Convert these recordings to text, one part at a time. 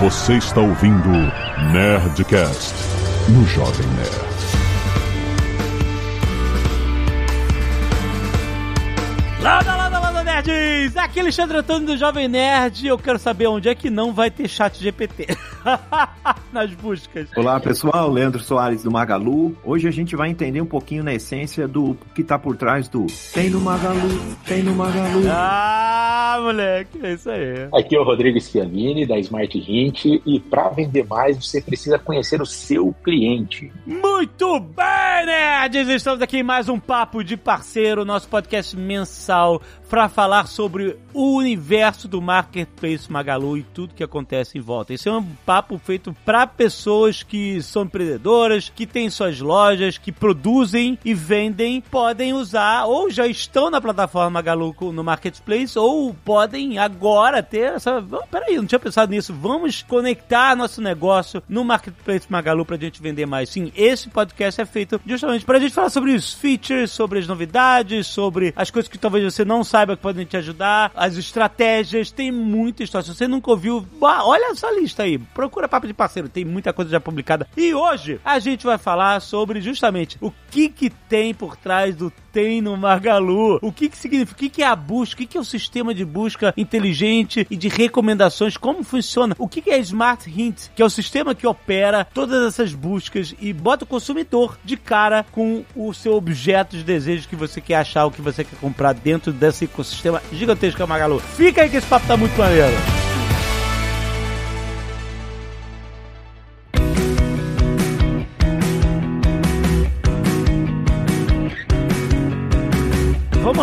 Você está ouvindo Nerdcast no Jovem Nerd. Lada, lada, lada, nerds! Aqui é Alexandre Antônio do Jovem Nerd. Eu quero saber onde é que não vai ter chat GPT nas buscas. Olá pessoal, Leandro Soares do Magalu. Hoje a gente vai entender um pouquinho na essência do que tá por trás do Tem no Magalu, tem no Magalu. Ah, moleque, é isso aí. Aqui é o Rodrigo Schiavini da Smart Hint e para vender mais você precisa conhecer o seu cliente. Muito bem, nerds! Estamos aqui em mais um Papo de Parceiro, nosso podcast mensal para falar sobre o universo do Marketplace Magalu e tudo que acontece em volta. Esse é um papo feito para pessoas que são empreendedoras, que têm suas lojas, que produzem e vendem, podem usar ou já estão na plataforma Magalu no Marketplace ou podem agora ter essa. Oh, peraí, não tinha pensado nisso. Vamos conectar nosso negócio no Marketplace Magalu para a gente vender mais. Sim, esse podcast é feito justamente para a gente falar sobre os features, sobre as novidades, sobre as coisas que talvez você não saiba que podem te ajudar, as estratégias, tem muita história. Se você nunca ouviu, olha essa lista aí, procura Papo de Parceiro, tem muita coisa já publicada. E hoje a gente vai falar sobre justamente o que que tem por trás do tem no Magalu. O que que significa? O que que é a busca? O que que é o sistema de busca inteligente e de recomendações? Como funciona? O que que é Smart Hint? Que é o sistema que opera todas essas buscas e bota o consumidor de cara com o seu objeto de desejo que você quer achar, o que você quer comprar dentro desse ecossistema gigantesco que é o Magalu. Fica aí que esse papo tá muito maneiro.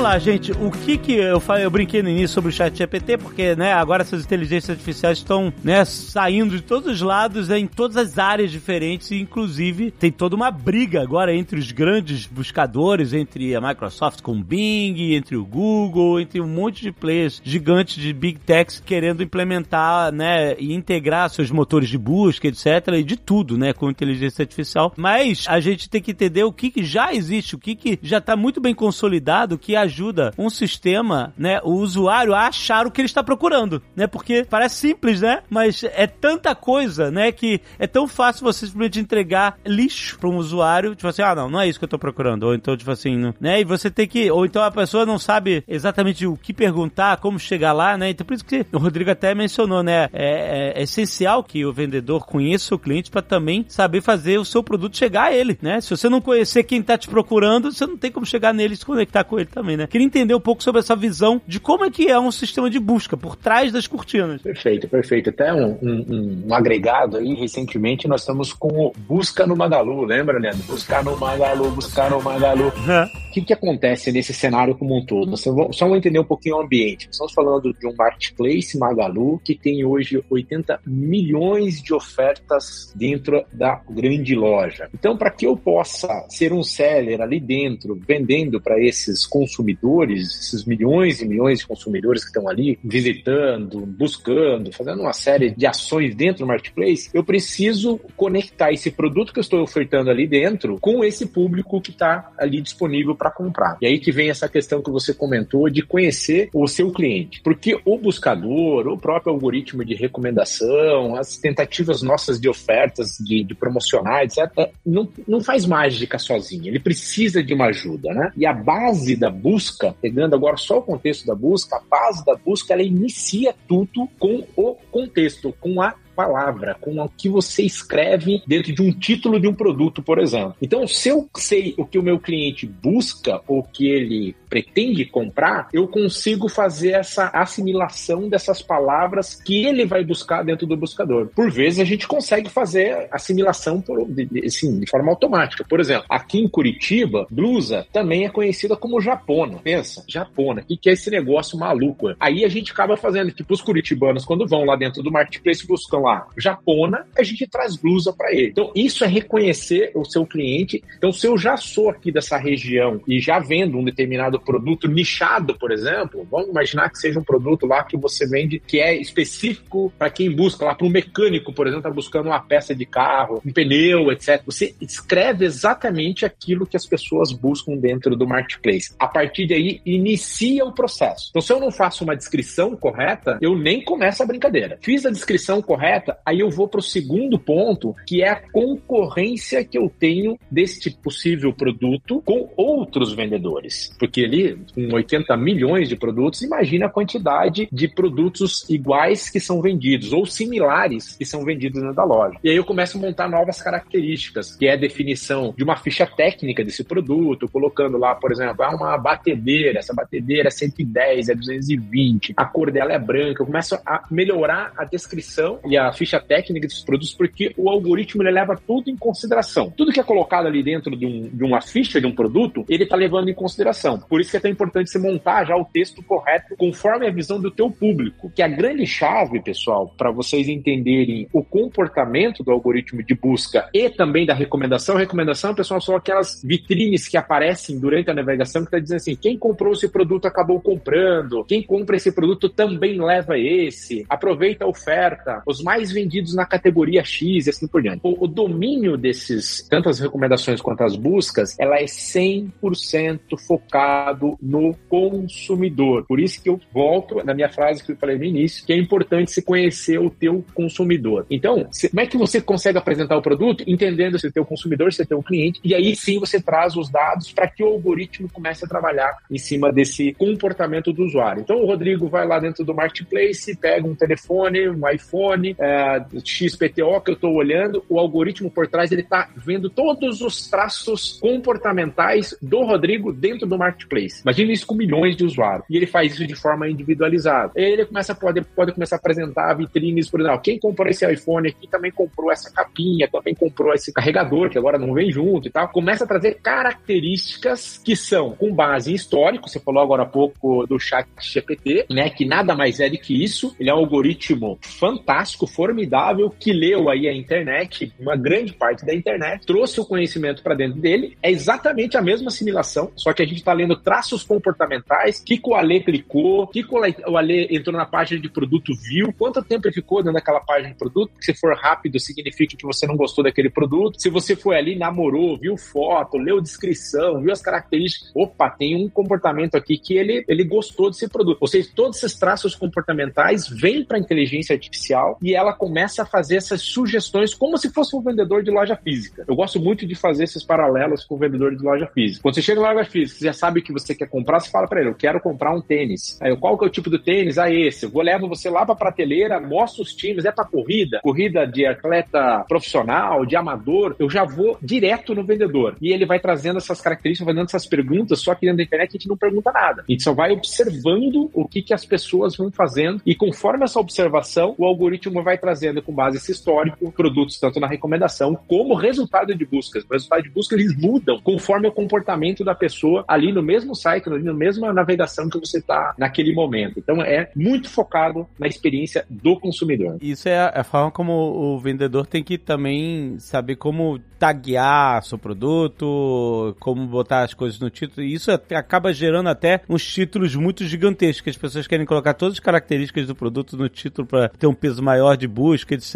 Lá, gente. O que que eu falei, eu brinquei no início sobre o chat GPT, porque, né, agora essas inteligências artificiais estão, né, saindo de todos os lados, né, em todas as áreas diferentes, e inclusive tem toda uma briga agora entre os grandes buscadores, entre a Microsoft com o Bing, entre o Google, entre um monte de players gigantes de Big Techs querendo implementar, né, e integrar seus motores de busca, etc, e de tudo, né, com inteligência artificial. Mas a gente tem que entender o que que já existe, o que que já está muito bem consolidado, que ajuda um sistema, né, o usuário a achar o que ele está procurando, né? Porque parece simples, né? Mas é tanta coisa, né, que é tão fácil você simplesmente entregar lixo para um usuário, tipo assim, ah, não, não é isso que eu estou procurando, ou então tipo assim, né? E você tem que, ou então a pessoa não sabe exatamente o que perguntar, como chegar lá, né? Então por isso que o Rodrigo até mencionou, né? É, é, é essencial que o vendedor conheça o cliente para também saber fazer o seu produto chegar a ele, né? Se você não conhecer quem está te procurando, você não tem como chegar nele e se conectar com ele também, né? Queria entender um pouco sobre essa visão de como é que é um sistema de busca por trás das cortinas. Perfeito, perfeito. Até um, um, um agregado aí, recentemente nós estamos com o Busca no Magalu, lembra, Leandro? Buscar no Magalu, buscar no Magalu. O que, que acontece nesse cenário como um todo? Só vamos entender um pouquinho o ambiente. Estamos falando de um marketplace Magalu que tem hoje 80 milhões de ofertas dentro da grande loja. Então, para que eu possa ser um seller ali dentro, vendendo para esses consumidores, esses milhões e milhões de consumidores que estão ali visitando, buscando, fazendo uma série de ações dentro do marketplace, eu preciso conectar esse produto que eu estou ofertando ali dentro com esse público que está ali disponível para comprar. E aí que vem essa questão que você comentou de conhecer o seu cliente. Porque o buscador, o próprio algoritmo de recomendação, as tentativas nossas de ofertas, de, de promocionar, etc., não, não faz mágica sozinho. Ele precisa de uma ajuda, né? E a base da busca, pegando agora só o contexto da busca, a base da busca, ela inicia tudo com o contexto, com a palavra, com o que você escreve dentro de um título de um produto, por exemplo. Então, se eu sei o que o meu cliente busca ou que ele pretende comprar, eu consigo fazer essa assimilação dessas palavras que ele vai buscar dentro do buscador. Por vezes a gente consegue fazer assimilação por, assim, de forma automática. Por exemplo, aqui em Curitiba, blusa também é conhecida como japona. Pensa, japona. O que é esse negócio maluco? Aí a gente acaba fazendo, tipo, os curitibanos, quando vão lá dentro do marketplace, buscam lá japona, a gente traz blusa para ele. Então, isso é reconhecer o seu cliente. Então, se eu já sou aqui dessa região e já vendo um determinado produto nichado, por exemplo, vamos imaginar que seja um produto lá que você vende que é específico para quem busca, lá para um mecânico, por exemplo, está buscando uma peça de carro, um pneu, etc. Você escreve exatamente aquilo que as pessoas buscam dentro do marketplace. A partir daí, inicia o processo. Então, se eu não faço uma descrição correta, eu nem começo a brincadeira. Fiz a descrição correta, correta, aí eu vou para o segundo ponto, que é a concorrência que eu tenho deste possível produto com outros vendedores. Porque ali, com 80 milhões de produtos, imagina a quantidade de produtos iguais que são vendidos ou similares que são vendidos dentro da loja. E aí eu começo a montar novas características, que é a definição de uma ficha técnica desse produto, colocando lá, por exemplo, ah, uma batedeira, essa batedeira é 110, é 220, a cor dela é branca. Eu começo a melhorar a descrição e a ficha técnica desses produtos, porque o algoritmo ele leva tudo em consideração. Tudo que é colocado ali dentro de, um, de uma ficha de um produto, ele está levando em consideração. Por isso que é tão importante você montar já o texto correto conforme a visão do teu público. Que a grande chave, pessoal, para vocês entenderem o comportamento do algoritmo de busca e também da recomendação. Recomendação, pessoal, são aquelas vitrines que aparecem durante a navegação que está dizendo assim: quem comprou esse produto acabou comprando, quem compra esse produto também leva esse, aproveita a oferta, os mais vendidos na categoria X e assim por diante. O, o domínio desses, tanto as recomendações quanto as buscas, ela é 100% focado no consumidor. Por isso que eu volto na minha frase que eu falei no início, que é importante se conhecer o teu consumidor. Então, se, como é que você consegue apresentar o produto? Entendendo se é teu consumidor, se é teu cliente, e aí sim você traz os dados para que o algoritmo comece a trabalhar em cima desse comportamento do usuário. Então, o Rodrigo vai lá dentro do marketplace, pega um telefone, um iPhone, é, XPTO que eu estou olhando, o algoritmo por trás ele está vendo todos os traços comportamentais do Rodrigo dentro do marketplace. Imagina isso com milhões de usuários. E ele faz isso de forma individualizada. Ele começa a pode, pode começar a apresentar vitrines, por exemplo, quem comprou esse iPhone aqui também comprou essa capinha, também comprou esse carregador que agora não vem junto e tal. Começa a trazer características que são com base em histórico. Você falou agora há pouco do chat GPT, né? Que nada mais é do que isso. Ele é um algoritmo fantástico, formidável, que leu aí a internet, uma grande parte da internet, trouxe o conhecimento para dentro dele. É exatamente a mesma assimilação, só que a gente está lendo traços comportamentais, que o Ale clicou, que o Ale entrou na página de produto viu, quanto tempo ele ficou dentro daquela página de produto. Se for rápido, significa que você não gostou daquele produto. Se você foi ali, namorou, viu foto, leu descrição, viu as características, opa, tem um comportamento aqui que ele, ele gostou desse produto. Ou seja, todos esses traços comportamentais vêm para a inteligência artificial e ela começa a fazer essas sugestões como se fosse um vendedor de loja física. Eu gosto muito de fazer esses paralelos com o vendedor de loja física. Quando você chega na loja física, você já sabe o que você quer comprar, você fala para ele, eu quero comprar um tênis. Aí, qual que é o tipo do tênis? Ah, esse. Eu vou levar você lá para a prateleira, mostro os times, é para corrida, corrida de atleta profissional, de amador, eu já vou direto no vendedor. E ele vai trazendo essas características, vai dando essas perguntas, só que dentro da internet a gente não pergunta nada. A gente só vai observando o que, que as pessoas vão fazendo e conforme essa observação, o algoritmo vai trazendo com base esse histórico produtos tanto na recomendação como resultado de buscas. O resultado de busca eles mudam conforme o comportamento da pessoa ali no mesmo site, ali na mesma navegação que você está naquele momento. Então é muito focado na experiência do consumidor. Isso é a forma como o vendedor tem que também saber como taguear seu produto, como botar as coisas no título. Isso acaba gerando até uns títulos muito gigantescos. As pessoas querem colocar todas as características do produto no título para ter um peso maior de busca, etc.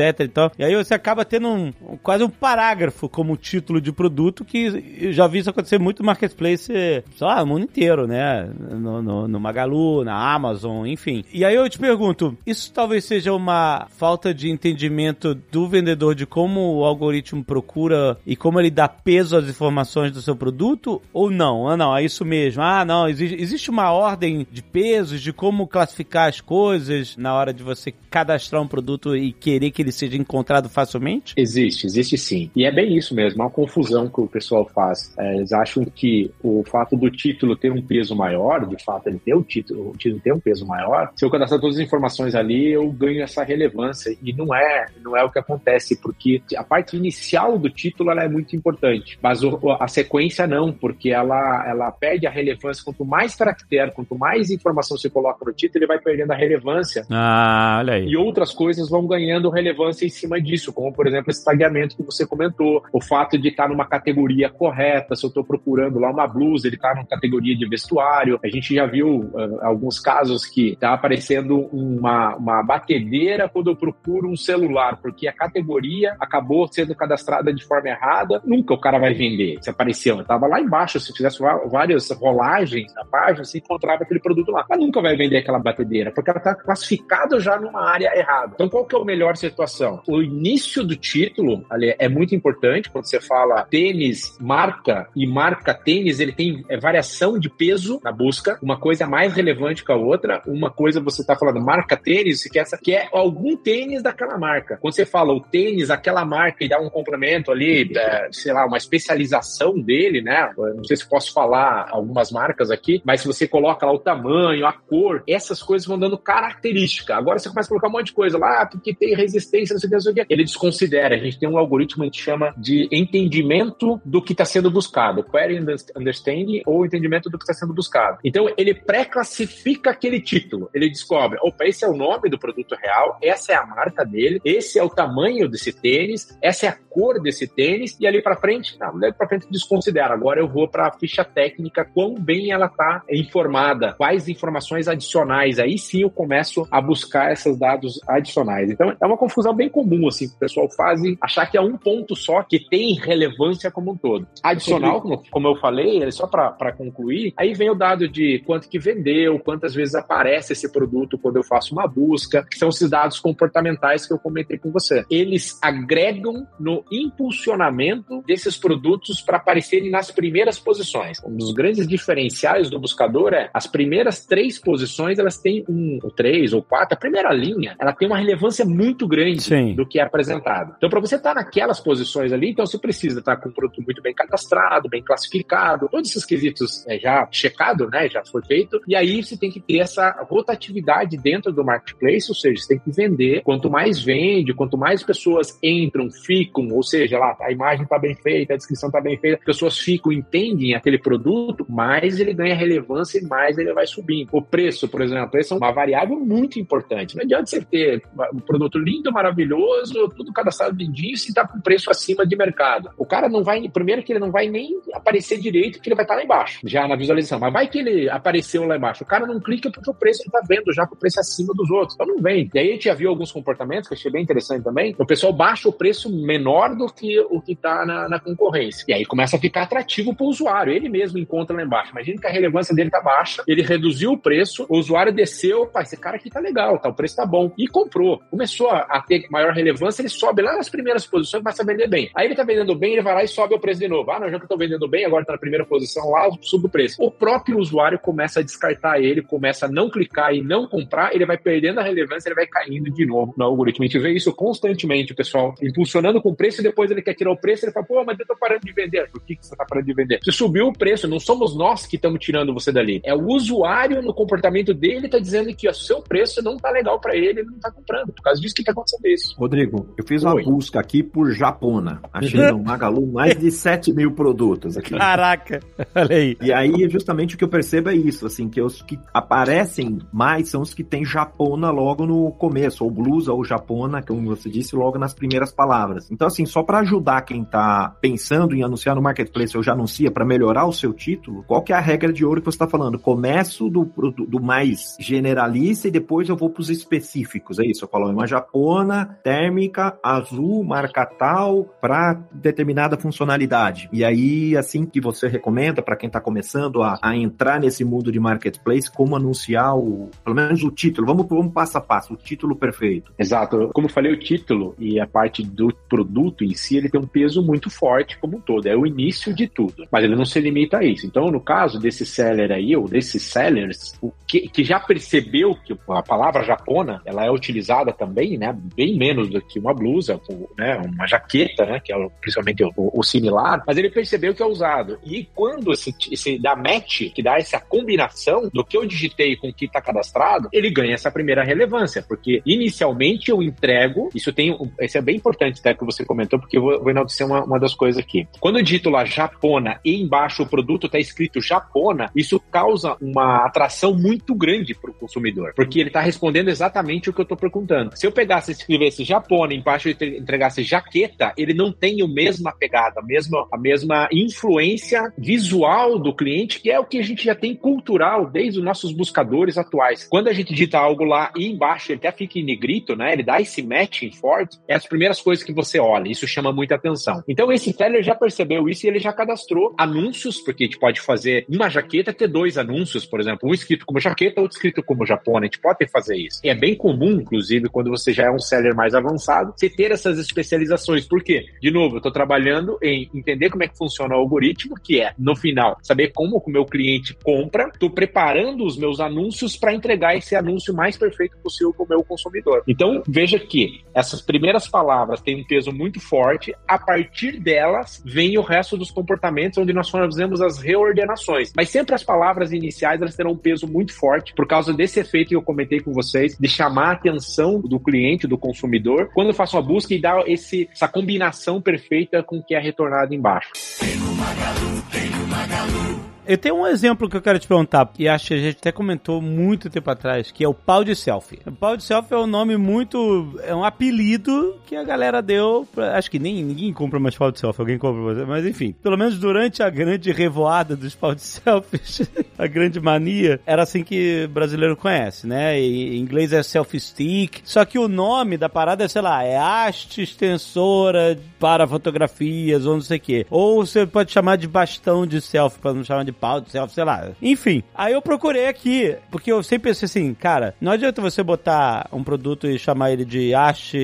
E, e aí você acaba tendo um, quase um parágrafo como título de produto que já vi isso acontecer muito no marketplace, sei lá, no mundo inteiro, né? No, no, no Magalu, na Amazon, enfim. E aí eu te pergunto, isso talvez seja uma falta de entendimento do vendedor de como o algoritmo procura e como ele dá peso às informações do seu produto? Ou não? Ah, não, é isso mesmo. Ah, não, existe, existe uma ordem de pesos, de como classificar as coisas na hora de você cadastrar um produto e querer que ele seja encontrado facilmente? Existe, existe sim. E é bem isso mesmo, é uma confusão que o pessoal faz. É, eles acham que o fato do título ter um peso maior, de fato ele ter o título, o título ter um peso maior, se eu cadastrar todas as informações ali, eu ganho essa relevância. E não é, não é o que acontece, porque a parte inicial do título ela é muito importante, mas o, a sequência não, porque ela, ela perde a relevância. Quanto mais caractere, quanto mais informação você coloca no título, ele vai perdendo a relevância. Ah, olha aí. E outras coisas vão ganhando relevância em cima disso, como por exemplo esse tagueamento que você comentou, o fato de estar numa categoria correta, se eu estou procurando lá uma blusa, ele está numa categoria de vestuário. A gente já viu uh, alguns casos que está aparecendo uma, uma batedeira quando eu procuro um celular, porque a categoria acabou sendo cadastrada de forma errada, nunca o cara vai vender. Se apareceu, estava lá embaixo, se fizesse várias rolagens na página, você encontrava aquele produto lá. Mas nunca vai vender aquela batedeira, porque ela está classificada já numa área errada. Então, qual que é a melhor situação? O início do título ali, é muito importante quando você fala tênis, marca e marca tênis, ele tem é, variação de peso na busca, uma coisa é mais relevante que a outra, uma coisa você está falando marca tênis, você quer, quer algum tênis daquela marca. Quando você fala o tênis, aquela marca e dá um complemento ali, é, sei lá, uma especialização dele, né? não sei se posso falar algumas marcas aqui, mas se você coloca lá o tamanho, a cor, essas coisas vão dando característica. Agora você começa a colocar um monte de coisa lá, porque tem resistência, não sei o que, não sei o que. Ele desconsidera. A gente tem um algoritmo que a gente chama de entendimento do que está sendo buscado, query understanding ou entendimento do que está sendo buscado. Então ele pré-classifica aquele título. Ele descobre, opa, esse é o nome do produto real, essa é a marca dele, esse é o tamanho desse tênis, essa é a cor desse tênis e ali para frente, não, dali para frente desconsidera. Agora eu vou para a ficha técnica, quão bem ela está informada, quais informações adicionais. Aí sim eu começo a buscar esses dados adicionais. Então é uma confusão bem comum assim que o pessoal faz e achar que é um ponto só que tem relevância como um todo. Adicional, como, como eu falei, é só para concluir, aí vem o dado de quanto que vendeu, quantas vezes aparece esse produto quando eu faço uma busca, que são esses dados comportamentais que eu comentei com você. Eles agregam no impulsionamento desses produtos para aparecerem nas primeiras posições. Um dos grandes diferenciais do buscador é as primeiras três posições, elas têm um, ou três ou quatro, a primeira linha, ela tem uma relevância muito grande Sim. do que é apresentado. Então, para você estar tá naquelas posições ali, então você precisa estar tá com um produto muito bem cadastrado, bem classificado, todos esses quesitos é, já checado, né, já foi feito, e aí você tem que ter essa rotatividade dentro do marketplace, ou seja, você tem que vender, quanto mais vende, quanto mais pessoas entram, ficam, ou seja, lá, a imagem está bem feita, a descrição está bem feita, pessoas ficam, entendem aquele produto, mais ele ganha relevância e mais ele vai subindo. O preço, por exemplo, o preço é uma variável muito importante. Não adianta você ter produto lindo, maravilhoso, tudo cadastrado lindinho, se está com preço acima de mercado. O cara não vai, primeiro que ele não vai nem aparecer direito, porque ele vai estar tá lá embaixo, já na visualização. Mas vai que ele apareceu lá embaixo. O cara não clica porque o preço ele está vendo já com o preço acima dos outros. Então não vem. E aí a gente já viu alguns comportamentos que eu achei bem interessante também. O pessoal baixa o preço menor do que o que está na, na, concorrência. E aí começa a ficar atrativo para o usuário. Ele mesmo encontra lá embaixo. Imagina que a relevância dele está baixa, ele reduziu o preço, o usuário desceu, pá, esse cara aqui tá legal, tá, o preço tá bom. E comprou. Começou a, ter maior relevância, ele sobe lá nas primeiras posições, começa a vender bem. Aí ele tá vendendo bem, ele vai lá e sobe o preço de novo. Ah, não, já que eu tô vendendo bem, agora tá na primeira posição lá, subo o preço. O próprio usuário começa a descartar ele, começa a não clicar e não comprar, ele vai perdendo a relevância, ele vai caindo de novo no algoritmo. A gente vê isso constantemente, o pessoal impulsionando com o preço e depois ele quer tirar o preço, ele fala, pô, mas eu tô parando de vender. Por que, que você tá parando de vender? Você subiu o preço, não somos nós que estamos tirando você dali. É o usuário no comportamento dele tá dizendo que o seu preço não tá legal para ele, ele não tá comprando. Por causa disso que tá acontecendo isso. Rodrigo, eu fiz uma Oi. busca aqui por Japona. Achei no Magalu mais de 7 mil produtos aqui. Caraca, olha aí. E aí, justamente o que eu percebo é isso, assim, que os que aparecem mais são os que tem Japona logo no começo, ou blusa ou Japona, como você disse, logo nas primeiras palavras. Então, assim, só para ajudar quem tá pensando em anunciar no Marketplace ou já anuncia para melhorar o seu título, qual que é a regra de ouro que você está falando? Começo do, do, do, mais generalista e depois eu vou para os específicos, é isso? Eu falo uma Japona, térmica, azul, marca tal, para determinada funcionalidade. E aí, assim que você recomenda para quem está começando a, a, entrar nesse mundo de marketplace, como anunciar o, pelo menos o título. Vamos, vamos passo a passo, o título perfeito. Exato. Como eu falei, o título e a parte do produto em si, ele tem um peso muito forte como um todo. É o início de tudo. Mas ele não se limita a isso. Então, no caso desse seller aí, ou desses sellers, o que, que já percebeu que a palavra japona, ela é utilizada também, né? Bem menos do que uma blusa, né? Uma jaqueta, né? Que é principalmente o, o similar. Mas ele percebeu que é usado. E quando esse, esse dá match, que dá essa combinação do que eu digitei com o que está cadastrado, ele ganha essa primeira relevância, porque inicialmente eu entrego, isso tem, isso é bem importante, até que você comentou, porque eu vou, vou enaltecer uma, uma das coisas aqui. Quando eu digito lá Japona e embaixo o produto está escrito Japona, isso causa uma atração muito grande para o consumidor, porque ele está respondendo exatamente o que eu estou perguntando. Se eu pegasse e escrevesse Japona embaixo e entregasse jaqueta, ele não tem a mesma pegada, a mesma, a mesma influência visual do cliente, que é o que a gente já tem cultural desde os nossos buscadores atuais. Quando a gente digita algo lá e embaixo ele até fica em negrito, né? Ele dá esse matching forte, é as primeiras coisas que você olha. Isso chama muita atenção. Então esse seller já percebeu isso e ele já cadastrou anúncios, porque a gente pode fazer uma jaqueta ter dois anúncios, por exemplo, um escrito como jaqueta, outro escrito como Japona. A gente pode fazer isso. E é bem comum, inclusive, quando você já é um seller mais avançado, você ter essas especializações. Por quê? De novo, eu estou trabalhando em entender como é que funciona o algoritmo, que é, no final, saber como o meu cliente compra, estou preparando os meus anúncios para entregar esse anúncio mais perfeito possível para o meu consumidor. Então, veja que essas primeiras palavras têm um peso muito forte, a partir delas vem o resto dos comportamentos, onde nós fazemos as reordenações. Mas sempre as palavras iniciais elas terão um peso muito forte por causa desse efeito que eu comentei com vocês, de chamar a atenção do cliente, do consumidor, quando eu faço uma busca e dar esse, essa combinação perfeita com o que é retornado embaixo. Tem no Magalu, tem no Magalu. Eu tenho um exemplo que eu quero te perguntar, e acho que a gente até comentou muito tempo atrás, que é o pau de selfie. O pau de selfie é um nome muito. é um apelido que a galera deu. Pra, acho que nem ninguém compra mais pau de selfie, alguém compra mas enfim. Pelo menos durante a grande revoada dos pau de selfies, a grande mania, era assim que brasileiro conhece, né? E, em inglês é selfie stick. Só que o nome da parada é, sei lá, é haste extensora para fotografias ou não sei o quê. Ou você pode chamar de bastão de selfie, para não chamar de pau de selfie, sei lá. Enfim, aí eu procurei aqui, porque eu sempre pensei assim, cara, não adianta você botar um produto e chamar ele de haste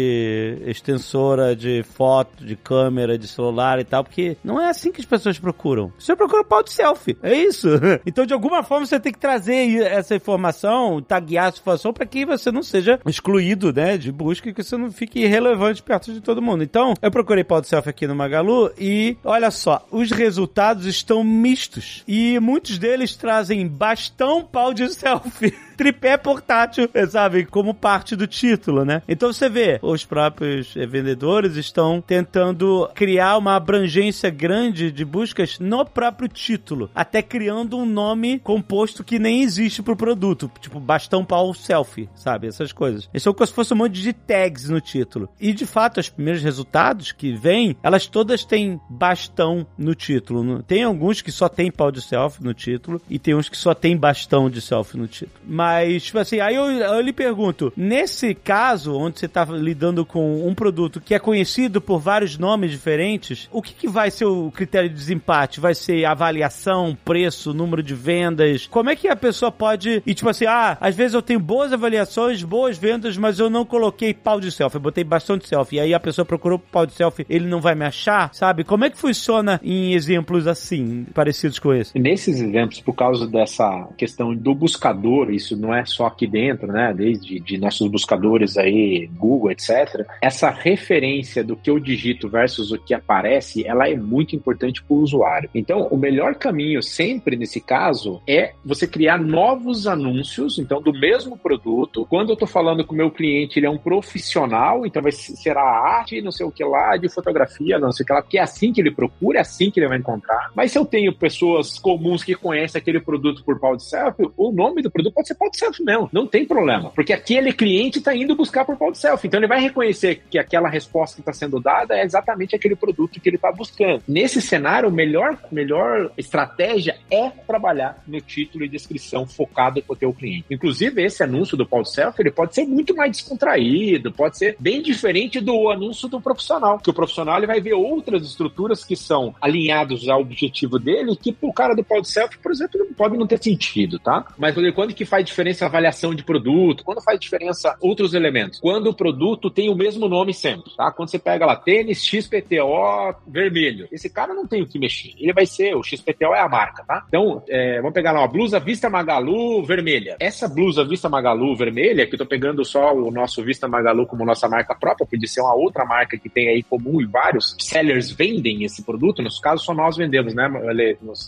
extensora de foto, de câmera, de celular e tal, porque não é assim que as pessoas procuram. Você procura pau de selfie, é isso. Então, de alguma forma, você tem que trazer essa informação, taguear essa informação para que você não seja excluído, né, de busca e que você não fique irrelevante perto de todo mundo. Então, eu procurei pau de selfie aqui no Magalu e, olha só, os resultados estão mistos. E e muitos deles trazem bastão pau de selfie. tripé portátil, sabe? Como parte do título, né? Então você vê, os próprios vendedores estão tentando criar uma abrangência grande de buscas no próprio título, até criando um nome composto que nem existe pro produto, tipo bastão pau selfie, sabe? Essas coisas. Isso é como se fosse um monte de tags no título. E de fato, os primeiros resultados que vêm, elas todas têm bastão no título. Tem alguns que só tem pau de selfie no título e tem uns que só tem bastão de selfie no título. Mas tipo assim, aí eu, eu lhe pergunto: nesse caso, onde você tá lidando com um produto que é conhecido por vários nomes diferentes, o que, que vai ser o critério de desempate? Vai ser avaliação, preço, número de vendas? Como é que a pessoa pode. E tipo assim, ah, às vezes eu tenho boas avaliações, boas vendas, mas eu não coloquei pau de selfie, eu botei bastante selfie. E aí a pessoa procurou pau de selfie, ele não vai me achar, sabe? Como é que funciona em exemplos assim, parecidos com esse? Nesses exemplos, por causa dessa questão do buscador, isso não é só aqui dentro, né? Desde de nossos buscadores aí, Google, etc. Essa referência do que eu digito versus o que aparece, ela é muito importante para o usuário. Então, o melhor caminho sempre nesse caso é você criar novos anúncios, então do mesmo produto. Quando eu estou falando com o meu cliente, ele é um profissional, então vai ser a arte, não sei o que lá, de fotografia, não sei o que lá, que é assim que ele procura, é assim que ele vai encontrar. Mas se eu tenho pessoas comuns que conhecem aquele produto por pau de selfie, o nome do produto pode ser pau de selfie mesmo, não tem problema. Porque aquele cliente está indo buscar por pau de selfie. Então ele vai reconhecer que aquela resposta que está sendo dada é exatamente aquele produto que ele está buscando. Nesse cenário, a melhor, melhor estratégia é trabalhar no título e descrição focado para o teu cliente. Inclusive, esse anúncio do pau de selfie ele pode ser muito mais descontraído, pode ser bem diferente do anúncio do profissional. Que o profissional ele vai ver outras estruturas que são alinhados ao objetivo dele, que o cara do pau de selfie, por exemplo, pode não ter sentido, tá? Mas quando que faz diferença avaliação de produto, quando faz diferença outros elementos. Quando o produto tem o mesmo nome sempre, tá? Quando você pega lá tênis XPTO vermelho, esse cara não tem o que mexer. Ele vai ser, o XPTO é a marca, tá? Então, é, vamos pegar lá uma blusa Vista Magalu vermelha. Essa blusa Vista Magalu vermelha, que eu tô pegando só o nosso Vista Magalu como nossa marca própria, podia ser uma outra marca que tem aí comum e vários sellers vendem esse produto. No caso, só nós vendemos, né?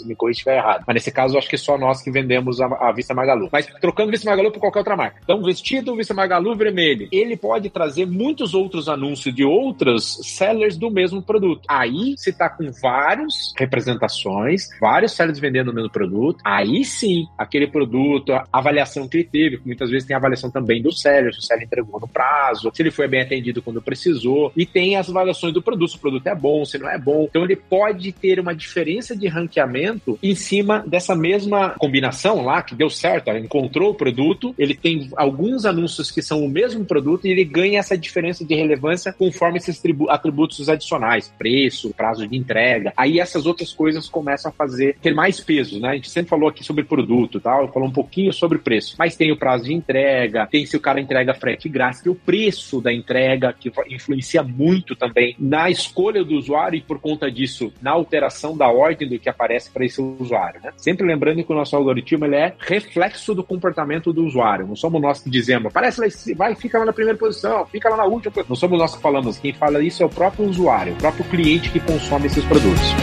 Me corrija estiver errado. Mas nesse caso, acho que só nós que vendemos a, a Vista Magalu. Mas trocando Vista Magalu por qualquer outra marca. Então, vestido Vista Magalu vermelho, ele pode trazer muitos outros anúncios de outros sellers do mesmo produto. Aí, se tá com várias representações, vários sellers vendendo o mesmo produto, aí sim, aquele produto, a avaliação que ele teve, muitas vezes tem avaliação também do seller, se o seller entregou no prazo, se ele foi bem atendido quando precisou, e tem as avaliações do produto, se o produto é bom, se não é bom. Então, ele pode ter uma diferença de ranqueamento em cima dessa mesma combinação lá, que deu certo, encontrou o produto, ele tem alguns anúncios que são o mesmo produto e ele ganha essa diferença de relevância conforme esses atributos adicionais, preço, prazo de entrega. Aí essas outras coisas começam a fazer ter mais peso, né? A gente sempre falou aqui sobre produto, tal, falou um pouquinho sobre preço, mas tem o prazo de entrega, tem se o cara entrega frete grátis, tem o preço da entrega que influencia muito também na escolha do usuário e por conta disso na alteração da ordem do que aparece para esse usuário, né? Sempre lembrando que o nosso algoritmo ele é reflexo do comportamento do usuário. Não somos nós que dizemos, aparece lá, vai, fica lá na primeira posição, fica lá na última. Não somos nós que falamos. Quem fala isso é o próprio usuário, o próprio cliente que consome esses produtos.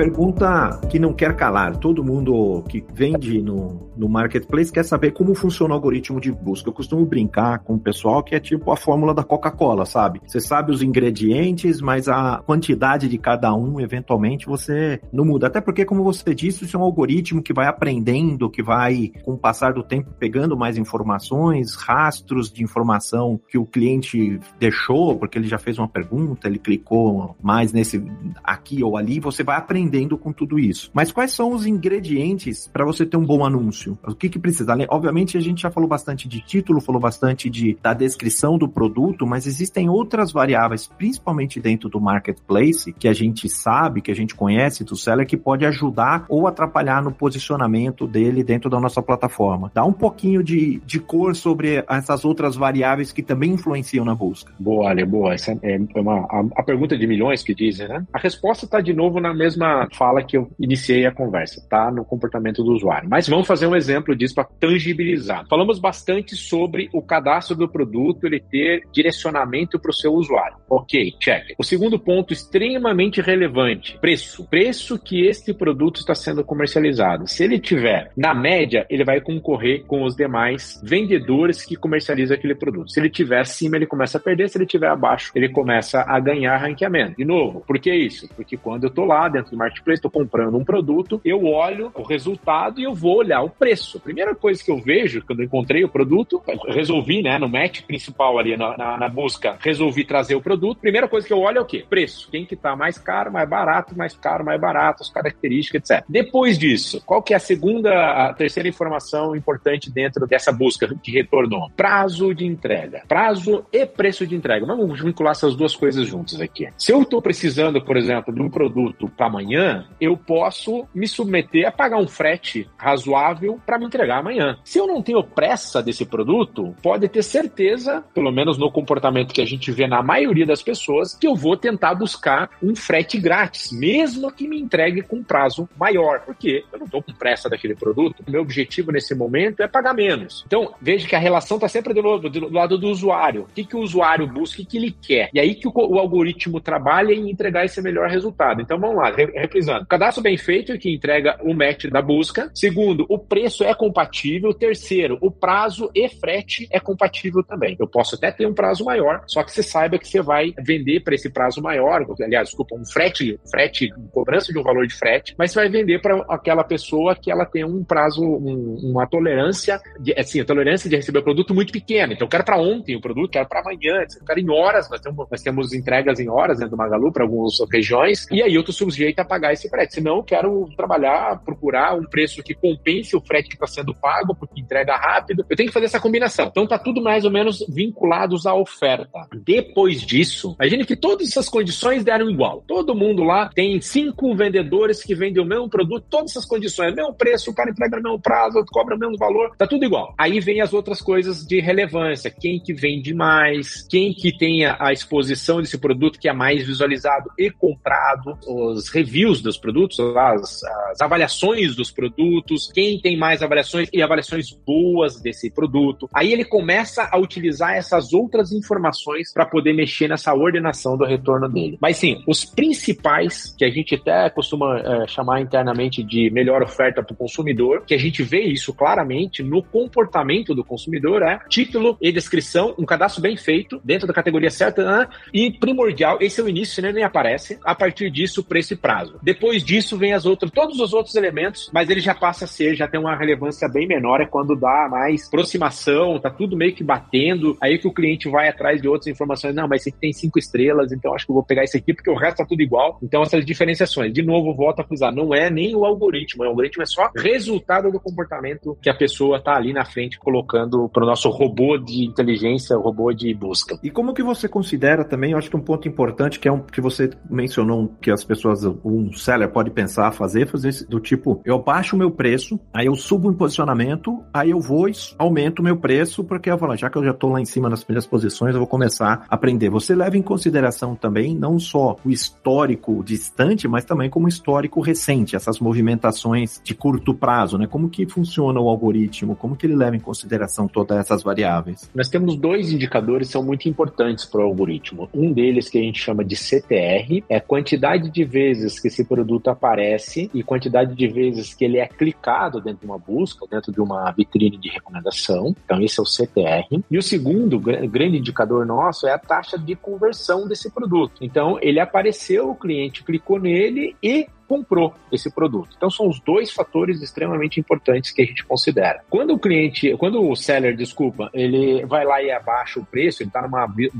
pergunta que não quer calar. Todo mundo que vende no, no marketplace quer saber como funciona o algoritmo de busca. Eu costumo brincar com o pessoal que é tipo a fórmula da Coca-Cola, sabe? Você sabe os ingredientes, mas a quantidade de cada um, eventualmente, você não muda. Até porque, como você disse, isso é um algoritmo que vai aprendendo, que vai, com o passar do tempo, pegando mais informações, rastros de informação que o cliente deixou, porque ele já fez uma pergunta, ele clicou mais nesse aqui ou ali, você vai aprendendo com tudo isso. Mas quais são os ingredientes para você ter um bom anúncio? O que que precisa? Obviamente a gente já falou bastante de título, falou bastante de, da descrição do produto, mas existem outras variáveis, principalmente dentro do marketplace, que a gente sabe, que a gente conhece do seller, que pode ajudar ou atrapalhar no posicionamento dele dentro da nossa plataforma. Dá um pouquinho de, de cor sobre essas outras variáveis que também influenciam na busca. Boa, Ale, boa. Essa é uma, a, a pergunta de milhões que dizem, né? A resposta está de novo na mesma fala que eu iniciei a conversa, tá? No comportamento do usuário. Mas vamos fazer um exemplo disso para tangibilizar. Falamos bastante sobre o cadastro do produto, ele ter direcionamento para o seu usuário. Ok, check. O segundo ponto extremamente relevante: preço. Preço que este produto está sendo comercializado. Se ele tiver na média, ele vai concorrer com os demais vendedores que comercializam aquele produto. Se ele tiver acima, ele começa a perder. Se ele tiver abaixo, ele começa a ganhar ranqueamento. De novo, por que isso? Porque quando eu estou lá dentro do marketplace, estou comprando um produto, eu olho o resultado e eu vou olhar o preço. A primeira coisa que eu vejo quando eu encontrei o produto, resolvi, né, no match principal ali na, na, na busca, resolvi trazer o produto. Primeira coisa que eu olho é o quê? Preço. Quem que tá mais caro, mais barato, mais caro, mais barato, as características, etc. Depois disso, qual que é a segunda, a terceira informação importante dentro dessa busca que retornou? Prazo de entrega. Prazo e preço de entrega. Vamos vincular essas duas coisas juntas aqui. Se eu estou precisando, por exemplo, de um produto para amanhã, amanhã, eu posso me submeter a pagar um frete razoável para me entregar amanhã. Se eu não tenho pressa desse produto, pode ter certeza, pelo menos no comportamento que a gente vê na maioria das pessoas, que eu vou tentar buscar um frete grátis, mesmo que me entregue com prazo maior, porque eu não estou com pressa daquele produto. O meu objetivo nesse momento é pagar menos. Então, veja que a relação está sempre do, do, do, lado do usuário. O que, que o usuário busca, o que ele quer. E aí que o, o algoritmo trabalha em entregar esse melhor resultado. Então, vamos lá, reprisando. Cadastro bem feito que entrega o match da busca. Segundo, o preço é compatível. Terceiro, o prazo e frete é compatível também. Eu posso até ter um prazo maior, só que você saiba que você vai vender para esse prazo maior, aliás, desculpa, um frete, frete, cobrança de um valor de frete, mas você vai vender para aquela pessoa que ela tem um prazo, um, uma tolerância, de, assim, a tolerância de receber o produto muito pequena. Então, eu quero para ontem o produto, quero para amanhã, eu quero em horas. Nós temos, nós temos entregas em horas dentro do Magalu para algumas regiões, e aí eu estou sujeito a pagar esse frete. Senão, eu quero trabalhar, procurar um preço que compense o frete que está sendo pago, porque entrega rápido. Eu tenho que fazer essa combinação. Então, tá tudo mais ou menos vinculados à oferta. Depois disso, imagine que todas essas condições deram igual. Todo mundo lá tem cinco vendedores que vendem o mesmo produto, todas essas condições, mesmo preço, o cara entrega no mesmo prazo, cobra o mesmo valor, tá tudo igual. Aí vem as outras coisas de relevância, quem que vende mais, quem que tem a exposição desse produto que é mais visualizado e comprado, os reviews dos produtos, as, as avaliações dos produtos, quem tem mais avaliações e avaliações boas desse produto. Aí ele começa a utilizar essas outras informações para poder mexer nessa ordenação do retorno dele. Mas sim, os principais, que a gente até costuma é, chamar internamente de melhor oferta para o consumidor, que a gente vê isso claramente no comportamento do consumidor, é título e descrição, um cadastro bem feito, dentro da categoria certa, né? e primordial, esse é o início, né? nem aparece. A partir disso, preço e prazo. Depois disso vem as outras, todos os outros elementos, mas ele já passa a ser, já tem um uma relevância bem menor é quando dá mais aproximação, tá tudo meio que batendo, aí que o cliente vai atrás de outras informações. Não, mas esse aqui tem cinco estrelas, então acho que eu vou pegar esse aqui porque o resto tá tudo igual. Então, essas diferenciações. De novo, volto a frisar, não é nem o algoritmo, o algoritmo é só resultado do comportamento que a pessoa tá ali na frente colocando para o nosso robô de inteligência, robô de busca. E como que você considera também, eu acho que um ponto importante que é um que você mencionou que as pessoas, um seller pode pensar, fazer, fazer do tipo, eu baixo o meu preço, aí eu subo em posicionamento, aí eu vou e aumento o meu preço, porque eu falo, já que eu já estou lá em cima nas primeiras posições, eu vou começar a aprender. Você leva em consideração também não só o histórico distante, mas também como histórico recente, essas movimentações de curto prazo, né? Como que funciona o algoritmo? Como que ele leva em consideração todas essas variáveis? Nós temos dois indicadores que são muito importantes para o algoritmo. Um deles que a gente chama de CTR, é a quantidade de vezes que esse produto aparece e quantidade de vezes que ele é clicado dentro de uma busca, dentro de uma vitrine de recomendação. Então, esse é o CTR. E o segundo grande indicador nosso é a taxa de conversão desse produto. Então, ele apareceu, o cliente clicou nele e comprou esse produto. Então são os dois fatores extremamente importantes que a gente considera. Quando o cliente, quando o seller, desculpa, ele vai lá e abaixa o preço, ele está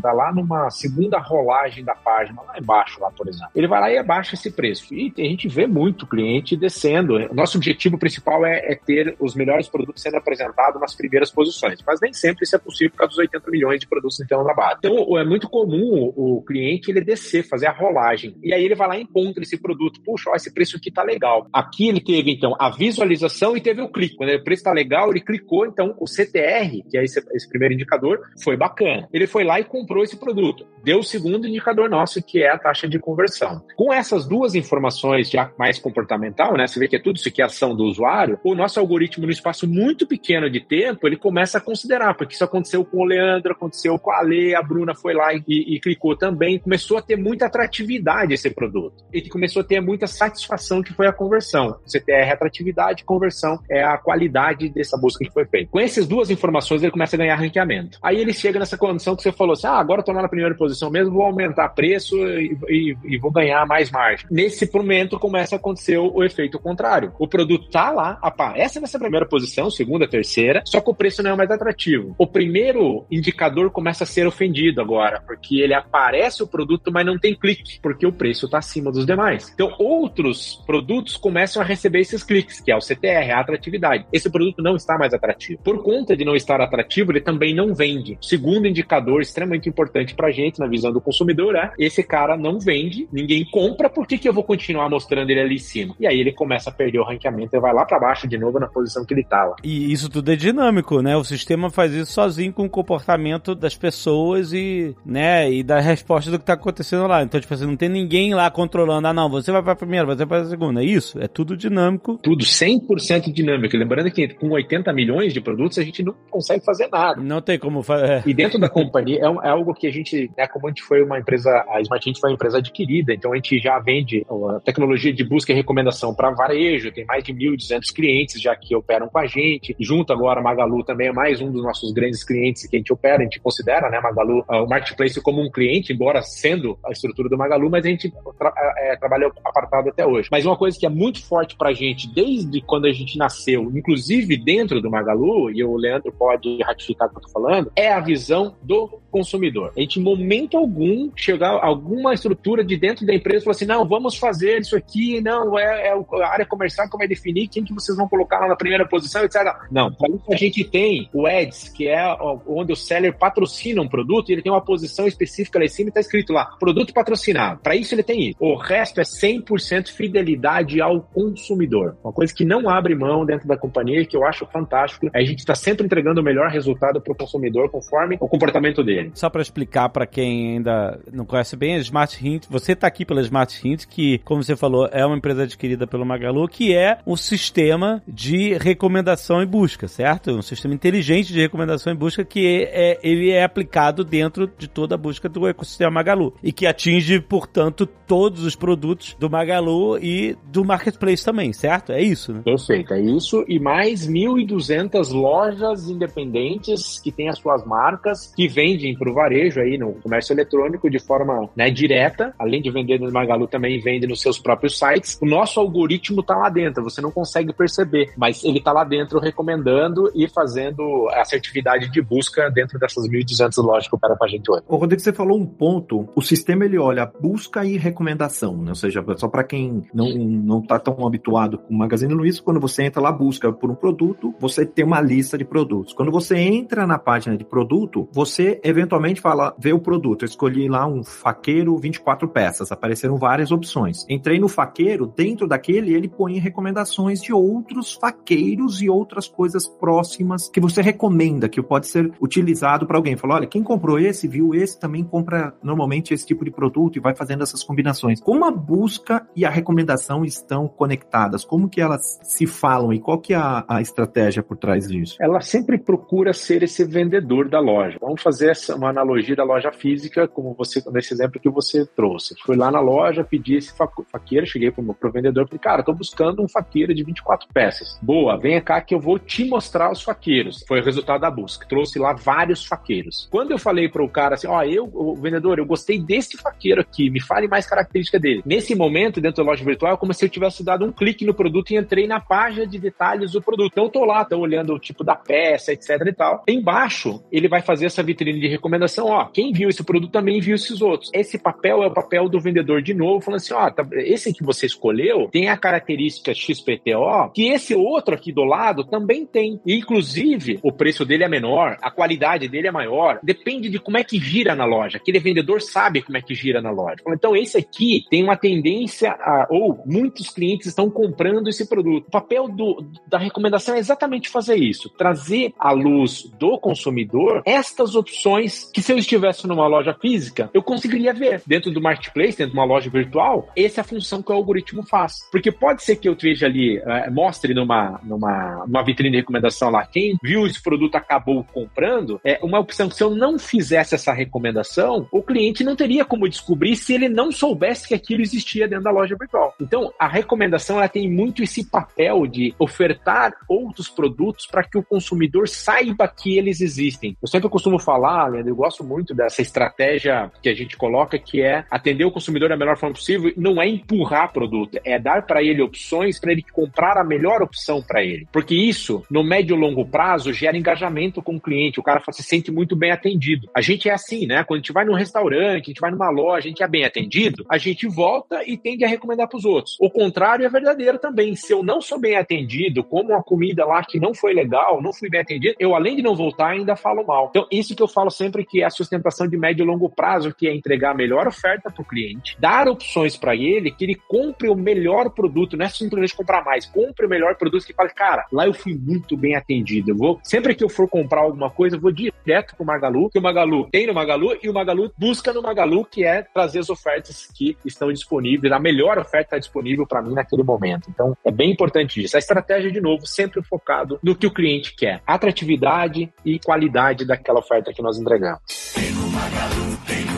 tá lá numa segunda rolagem da página, lá embaixo, lá por exemplo. Ele vai lá e abaixa esse preço. E a gente vê muito cliente descendo. Nosso objetivo principal é, é ter os melhores produtos sendo apresentados nas primeiras posições, mas nem sempre isso é possível por causa dos 80 milhões de produtos tem na base. Então é muito comum o cliente ele descer, fazer a rolagem. E aí ele vai lá e encontra esse produto. Puxa, ó, esse preço aqui tá legal. Aqui ele teve, então, a visualização e teve o clique. Quando o preço tá legal, ele clicou, então o CTR, que é esse, esse primeiro indicador, foi bacana. Ele foi lá e comprou esse produto. Deu o segundo indicador nosso, que é a taxa de conversão. Com essas duas informações já mais comportamental, né? Você vê que é tudo isso aqui é ação do usuário, o nosso algoritmo, no espaço muito pequeno de tempo, ele começa a considerar, porque isso aconteceu com o Leandro, aconteceu com a Lê, a Bruna foi lá e, e clicou também, começou a ter muita atratividade esse produto. Ele começou a ter muita satisfação satisfação que foi a conversão. CTR é retratividade, conversão é a qualidade dessa busca que foi feita. Com essas duas informações, ele começa a ganhar ranqueamento. Aí ele chega nessa condição que você falou assim: ah, agora estou na primeira posição mesmo, vou aumentar preço e, e, e, vou ganhar mais margem. Nesse momento começa a acontecer o, o efeito contrário. O produto tá lá, aparece nessa primeira posição, segunda, terceira, só que o preço não é mais atrativo. O primeiro indicador começa a ser ofendido agora, porque ele aparece o produto, mas não tem clique, porque o preço está acima dos demais. Então, outros outros produtos começam a receber esses cliques, que é o CTR, a atratividade. Esse produto não está mais atrativo. Por conta de não estar atrativo, ele também não vende. Segundo indicador extremamente importante para a gente, na visão do consumidor, é esse cara não vende, ninguém compra, por que, que eu vou continuar mostrando ele ali em cima? E aí ele começa a perder o ranqueamento e vai lá para baixo de novo na posição que ele estava. E isso tudo é dinâmico, né? O sistema faz isso sozinho com o comportamento das pessoas e, né, e da resposta do que está acontecendo lá. Então, tipo assim, não tem ninguém lá controlando, ah, não, você vai para primeiro, vai para segunda. É isso, é tudo dinâmico. Tudo 100% dinâmico. Lembrando que com 80 milhões de produtos a gente não consegue fazer nada. Não tem como fazer. É. E dentro da companhia é, é, algo que a gente, né, como a gente foi uma empresa, a Smart Hint foi uma empresa adquirida, então a gente já vende a tecnologia de busca e recomendação para varejo, tem mais de 1.200 clientes já que operam com a gente. Junto agora, a Magalu também é mais um dos nossos grandes clientes que a gente opera, a gente considera, né, Magalu, o Marketplace como um cliente, embora sendo a estrutura do Magalu, mas a gente tra é, trabalha apartado até hoje. Mas uma coisa que é muito forte pra gente desde quando a gente nasceu, inclusive dentro do Magalu, e o Leandro pode ratificar o que eu tô falando, é a visão do consumidor. A gente, em momento algum, chegar alguma estrutura de dentro da empresa e falar assim: não, vamos fazer isso aqui, não, é, é a área comercial que vai definir quem que vocês vão colocar lá na primeira posição, etc. Não, para isso a gente tem o Ads, que é onde o seller patrocina um produto e ele tem uma posição específica lá em cima e está escrito lá, produto patrocinado. Para isso ele tem isso. O resto é 100% fidelidade ao consumidor. Uma coisa que não abre mão dentro da companhia, que eu acho fantástico. A gente está sempre entregando o melhor resultado para o consumidor conforme o comportamento dele. Só para explicar para quem ainda não conhece bem, a Smart Hint, você está aqui pela Smart Hint, que, como você falou, é uma empresa adquirida pelo Magalu, que é um sistema de recomendação e busca, certo? Um sistema inteligente de recomendação e busca que é, ele é aplicado dentro de toda a busca do ecossistema Magalu e que atinge, portanto, todos os produtos do Magalu Magalu e do Marketplace também, certo? É isso, né? Perfeito, é isso. E mais 1.200 lojas independentes que têm as suas marcas, que vendem para o varejo aí no comércio eletrônico de forma né, direta. Além de vender no Magalu, também vende nos seus próprios sites. O nosso algoritmo está lá dentro, você não consegue perceber, mas ele está lá dentro recomendando e fazendo essa atividade de busca dentro dessas 1.200 lojas que opera para a gente hoje. Ô, Rodrigo, você falou um ponto. O sistema ele olha busca e recomendação, né? ou seja, só para quem não não está tão habituado com o Magazine Luiza, quando você entra lá busca por um produto, você tem uma lista de produtos. Quando você entra na página de produto, você eventualmente fala, vê o produto. Eu escolhi lá um faqueiro 24 peças, apareceram várias opções. Entrei no faqueiro, dentro daquele ele põe recomendações de outros faqueiros e outras coisas próximas que você recomenda, que pode ser utilizado para alguém. Falou, olha, quem comprou esse, viu esse, também compra normalmente esse tipo de produto e vai fazendo essas combinações. Como a busca e a recomendação estão conectadas? Como que elas se falam e qual que é a, a estratégia por trás disso? Ela sempre procura ser esse vendedor da loja. Vamos fazer essa, uma analogia da loja física, como você nesse exemplo que você trouxe. Fui lá na loja, pedi esse faqueiro, cheguei pro, pro vendedor, falei, cara, tô buscando um faqueiro de 24 peças. Boa, venha cá que eu vou te mostrar os faqueiros. Foi o resultado da busca. Trouxe lá vários faqueiros. Quando eu falei pro cara assim, ó, oh, eu, o vendedor, eu gostei desse faqueiro aqui, me fale mais característica dele. Nesse momento, dentro loja virtual, é como se eu tivesse dado um clique no produto e entrei na página de detalhes do produto. Então, eu tô lá, tô olhando o tipo da peça, etc e tal. Embaixo, ele vai fazer essa vitrine de recomendação, ó, quem viu esse produto também viu esses outros. Esse papel é o papel do vendedor de novo, falando assim, ó, tá, esse que você escolheu tem a característica XPTO que esse outro aqui do lado também tem. E, inclusive, o preço dele é menor, a qualidade dele é maior, depende de como é que gira na loja. Aquele vendedor sabe como é que gira na loja. Então, esse aqui tem uma tendência a, ou muitos clientes estão comprando esse produto. O papel do, da recomendação é exatamente fazer isso, trazer à luz do consumidor estas opções que se eu estivesse numa loja física, eu conseguiria ver. Dentro do marketplace, dentro de uma loja virtual, essa é a função que o algoritmo faz. Porque pode ser que eu veja ali, uh, mostre numa, numa, numa vitrine de recomendação lá, quem viu esse produto acabou comprando, é uma opção que se eu não fizesse essa recomendação, o cliente não teria como descobrir se ele não soubesse que aquilo existia dentro da loja virtual. Então, a recomendação ela tem muito esse papel de ofertar outros produtos para que o consumidor saiba que eles existem. Eu sempre costumo falar, Leandro, eu gosto muito dessa estratégia que a gente coloca, que é atender o consumidor da melhor forma possível, não é empurrar produto, é dar para ele opções para ele comprar a melhor opção para ele. Porque isso, no médio e longo prazo, gera engajamento com o cliente, o cara se sente muito bem atendido. A gente é assim, né? Quando a gente vai num restaurante, a gente vai numa loja, a gente é bem atendido, a gente volta e tende a recomendar para os outros. O contrário é verdadeiro também. Se eu não sou bem atendido, como uma comida lá que não foi legal, não fui bem atendido, eu além de não voltar, ainda falo mal. Então, isso que eu falo sempre que é a sustentação de médio e longo prazo, que é entregar a melhor oferta para o cliente, dar opções para ele, que ele compre o melhor produto, não é simplesmente comprar mais, compre o melhor produto que fale, cara, lá eu fui muito bem atendido. Eu vou, sempre que eu for comprar alguma coisa, eu vou direto pro Magalu, que o Magalu tem no Magalu e o Magalu busca no Magalu, que é trazer as ofertas que estão disponíveis, a melhor oferta está disponível para mim naquele momento. Então, é bem importante isso. A estratégia, de novo, sempre focado no que o cliente quer. Atratividade e qualidade daquela oferta que nós entregamos. Tem Magalu, tem.